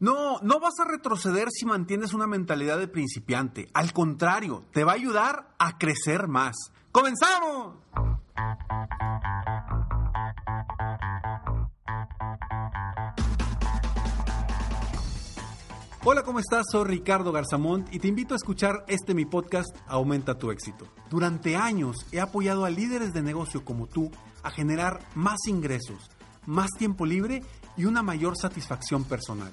No, no vas a retroceder si mantienes una mentalidad de principiante. Al contrario, te va a ayudar a crecer más. ¡Comenzamos! Hola, ¿cómo estás? Soy Ricardo Garzamont y te invito a escuchar este mi podcast Aumenta tu éxito. Durante años he apoyado a líderes de negocio como tú a generar más ingresos, más tiempo libre y una mayor satisfacción personal.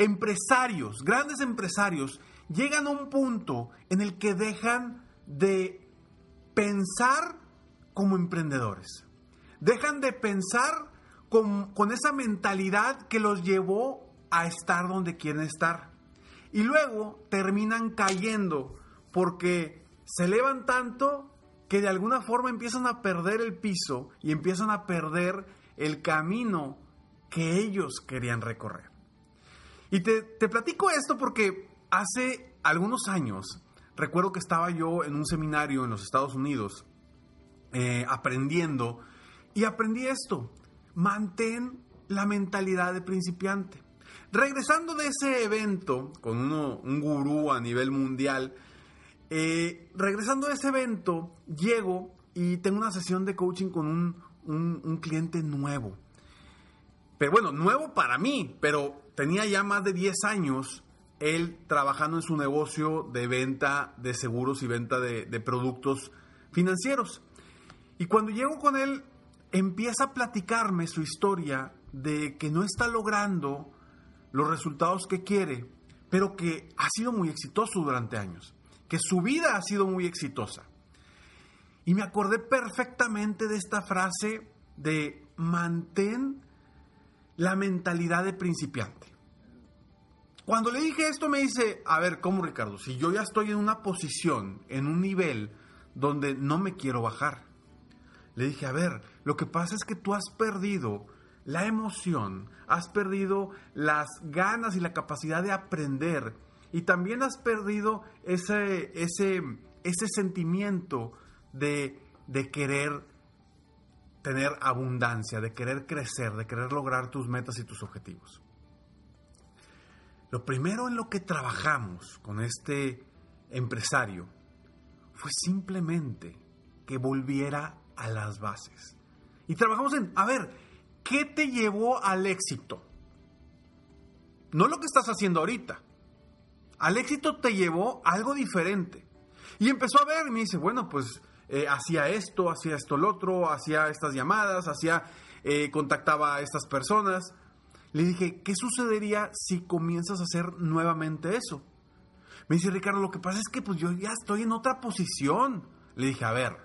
empresarios, grandes empresarios, llegan a un punto en el que dejan de pensar como emprendedores. Dejan de pensar con, esa mentalidad que los llevó a estar donde quieren estar. Y luego terminan cayendo porque se elevan tanto que de alguna forma empiezan a perder el piso y empiezan a perder el camino que ellos querían recorrer. Y te, platico esto porque hace algunos años, recuerdo que estaba yo en un seminario en los Estados Unidos eh, aprendiendo y aprendí esto, mantén la mentalidad de principiante. Regresando de ese evento con un gurú a nivel mundial, eh, regresando de ese evento, llego y tengo una sesión de coaching con un, un cliente nuevo. Pero bueno, nuevo para mí, pero tenía ya más de 10 años él trabajando en su negocio de venta de seguros y venta de, productos financieros. Y cuando llego con él, empieza a platicarme su historia de que no está logrando los resultados que quiere, pero que ha sido muy exitoso durante años, que su vida ha sido muy exitosa. Y me acordé perfectamente de esta frase de mantén la mentalidad de principiante. Cuando le dije esto me dice, a ver, ¿cómo Ricardo? Si yo ya estoy en una posición, en un nivel donde no me quiero bajar. Le dije, a ver, lo que pasa es que tú has perdido la emoción, has perdido las ganas y la capacidad de aprender y también has perdido ese, ese, ese sentimiento de, de querer tener abundancia, de querer crecer, de querer lograr tus metas y tus objetivos. Lo primero en lo que trabajamos con este empresario fue simplemente que volviera a las bases. Y trabajamos en, a ver, ¿qué te llevó al éxito? No lo que estás haciendo ahorita. Al éxito te llevó algo diferente. Y empezó a ver y me dice, bueno, pues eh, hacía esto, hacía esto el otro, hacía estas llamadas, hacía, eh, contactaba a estas personas. Le dije, ¿qué sucedería si comienzas a hacer nuevamente eso? Me dice Ricardo, lo que pasa es que pues yo ya estoy en otra posición. Le dije, a ver,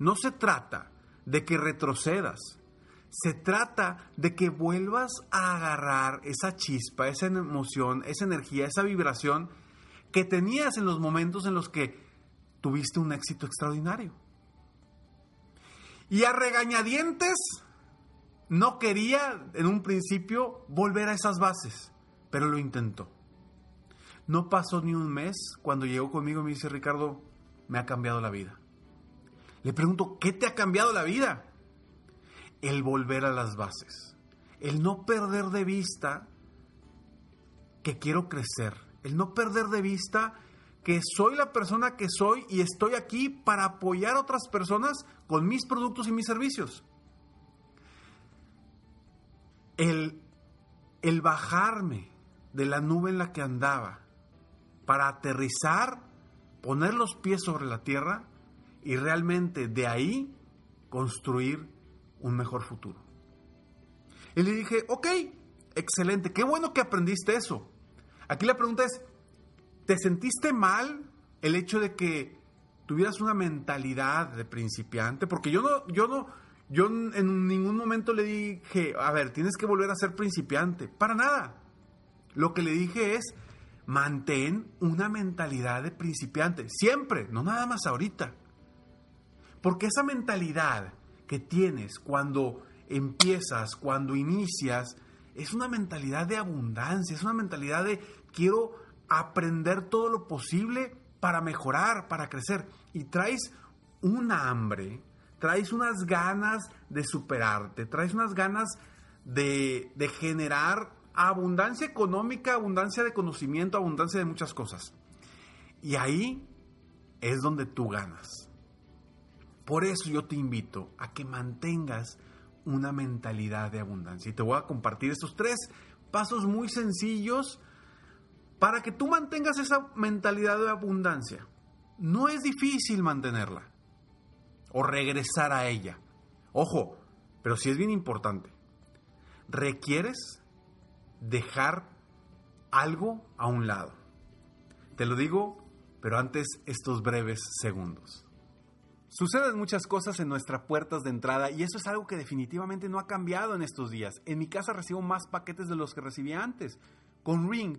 no se trata de que retrocedas, se trata de que vuelvas a agarrar esa chispa, esa emoción, esa energía, esa vibración que tenías en los momentos en los que tuviste un éxito extraordinario. Y a regañadientes no quería en un principio volver a esas bases, pero lo intentó. No pasó ni un mes cuando llegó conmigo y me dice, Ricardo, me ha cambiado la vida. Le pregunto, ¿qué te ha cambiado la vida? El volver a las bases, el no perder de vista que quiero crecer, el no perder de vista que soy la persona que soy y estoy aquí para apoyar a otras personas con mis productos y mis servicios. El, el bajarme de la nube en la que andaba para aterrizar, poner los pies sobre la tierra y realmente de ahí construir un mejor futuro. Y le dije, ok, excelente, qué bueno que aprendiste eso. Aquí la pregunta es, ¿te sentiste mal el hecho de que tuvieras una mentalidad de principiante? Porque yo no, yo no, yo en ningún momento le dije, a ver, tienes que volver a ser principiante. Para nada. Lo que le dije es, mantén una mentalidad de principiante. Siempre, no nada más ahorita. Porque esa mentalidad que tienes cuando empiezas, cuando inicias, es una mentalidad de abundancia, es una mentalidad de quiero aprender todo lo posible para mejorar, para crecer. Y traes una hambre, traes unas ganas de superarte, traes unas ganas de, de generar abundancia económica, abundancia de conocimiento, abundancia de muchas cosas. Y ahí es donde tú ganas. Por eso yo te invito a que mantengas una mentalidad de abundancia. Y te voy a compartir estos tres pasos muy sencillos para que tú mantengas esa mentalidad de abundancia. No es difícil mantenerla o regresar a ella. Ojo, pero sí es bien importante. Requieres dejar algo a un lado. Te lo digo, pero antes estos breves segundos. Suceden muchas cosas en nuestras puertas de entrada y eso es algo que definitivamente no ha cambiado en estos días. En mi casa recibo más paquetes de los que recibía antes. Con Ring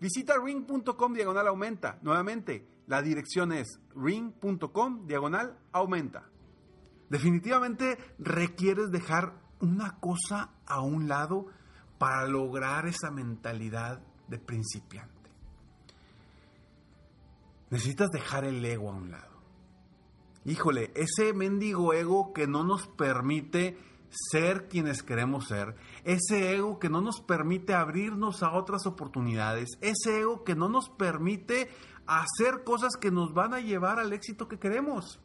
Visita ring.com diagonal aumenta. Nuevamente, la dirección es ring.com diagonal aumenta. Definitivamente requieres dejar una cosa a un lado para lograr esa mentalidad de principiante. Necesitas dejar el ego a un lado. Híjole, ese mendigo ego que no nos permite ser quienes queremos ser, ese ego que no nos permite abrirnos a otras oportunidades, ese ego que no nos permite hacer cosas que nos van a llevar al éxito que queremos.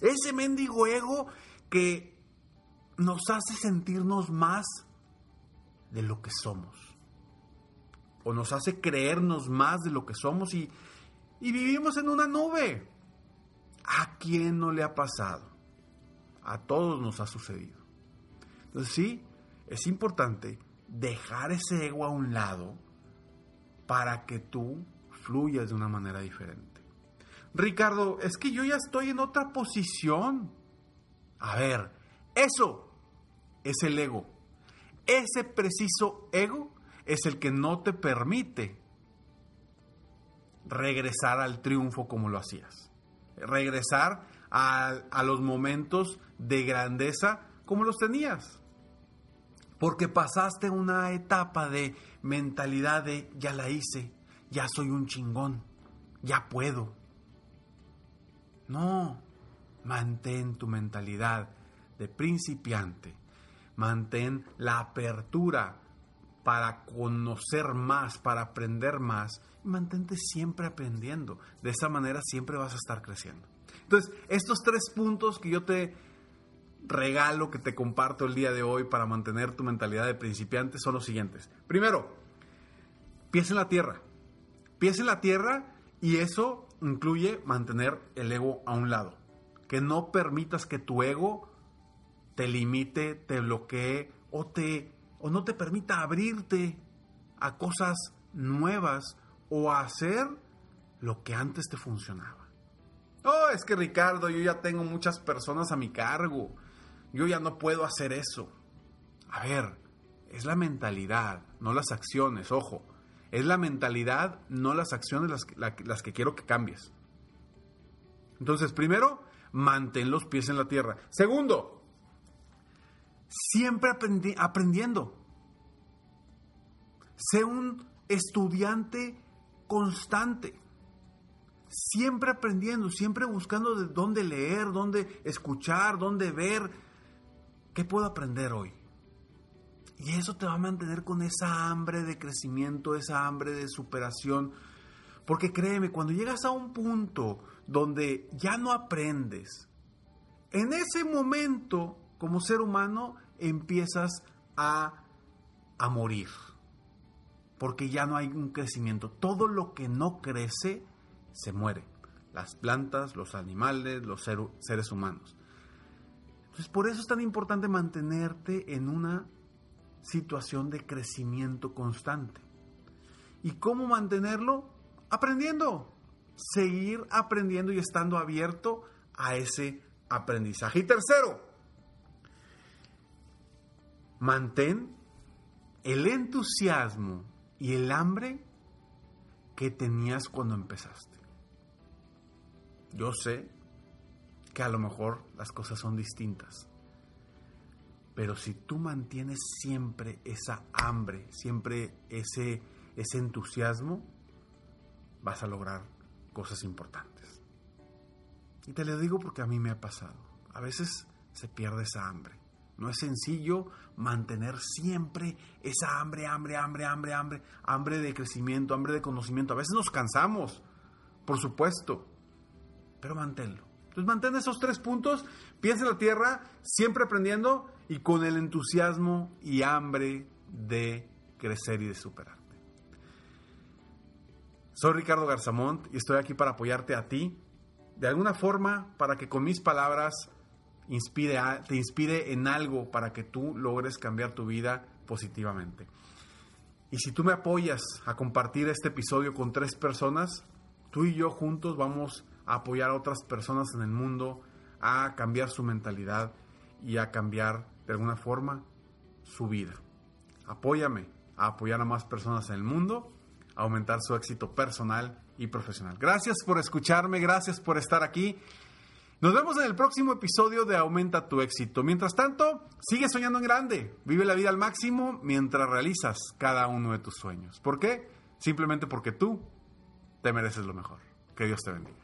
Ese mendigo ego que nos hace sentirnos más de lo que somos. O nos hace creernos más de lo que somos y, y vivimos en una nube. ¿A quién no le ha pasado? A todos nos ha sucedido. Entonces sí, es importante dejar ese ego a un lado para que tú fluyas de una manera diferente. Ricardo, es que yo ya estoy en otra posición. A ver, eso es el ego. Ese preciso ego es el que no te permite regresar al triunfo como lo hacías. Regresar a, a los momentos de grandeza como los tenías. Porque pasaste una etapa de mentalidad de ya la hice, ya soy un chingón, ya puedo. No, mantén tu mentalidad de principiante, mantén la apertura para conocer más, para aprender más. Mantente siempre aprendiendo. De esa manera siempre vas a estar creciendo. Entonces, estos tres puntos que yo te regalo, que te comparto el día de hoy para mantener tu mentalidad de principiante son los siguientes. Primero, pies en la tierra. Pies en la tierra y eso incluye mantener el ego a un lado. Que no permitas que tu ego te limite, te bloquee o, te, o no te permita abrirte a cosas nuevas o a hacer lo que antes te funcionaba. Oh, es que Ricardo, yo ya tengo muchas personas a mi cargo. Yo ya no puedo hacer eso. A ver, es la mentalidad, no las acciones, ojo. Es la mentalidad, no las acciones las, las que quiero que cambies. Entonces, primero, mantén los pies en la tierra. Segundo, siempre aprendiendo. Sé un estudiante constante. Siempre aprendiendo, siempre buscando de dónde leer, dónde escuchar, dónde ver. ¿Qué puedo aprender hoy? Y eso te va a mantener con esa hambre de crecimiento, esa hambre de superación. Porque créeme, cuando llegas a un punto donde ya no aprendes, en ese momento, como ser humano, empiezas a, a morir. Porque ya no hay un crecimiento. Todo lo que no crece, se muere. Las plantas, los animales, los seres humanos. Entonces, por eso es tan importante mantenerte en una situación de crecimiento constante. ¿Y cómo mantenerlo? Aprendiendo. Seguir aprendiendo y estando abierto a ese aprendizaje. Y tercero, mantén el entusiasmo y el hambre que tenías cuando empezaste. Yo sé que a lo mejor las cosas son distintas. Pero si tú mantienes siempre esa hambre, siempre ese, ese entusiasmo, vas a lograr cosas importantes. Y te lo digo porque a mí me ha pasado. A veces se pierde esa hambre. No es sencillo mantener siempre esa hambre, hambre, hambre, hambre, hambre, hambre de crecimiento, hambre de conocimiento. A veces nos cansamos, por supuesto, pero manténlo. Entonces mantén esos tres puntos, piensa en la tierra, siempre aprendiendo y con el entusiasmo y hambre de crecer y de superarte. Soy Ricardo Garzamont y estoy aquí para apoyarte a ti, de alguna forma, para que con mis palabras te inspire en algo para que tú logres cambiar tu vida positivamente. Y si tú me apoyas a compartir este episodio con tres personas, tú y yo juntos vamos a apoyar a otras personas en el mundo a cambiar su mentalidad y a cambiar de alguna forma su vida. Apóyame a apoyar a más personas en el mundo, a aumentar su éxito personal y profesional. Gracias por escucharme, gracias por estar aquí. Nos vemos en el próximo episodio de Aumenta tu éxito. Mientras tanto, sigue soñando en grande, vive la vida al máximo mientras realizas cada uno de tus sueños. ¿Por qué? Simplemente porque tú te mereces lo mejor. Que Dios te bendiga.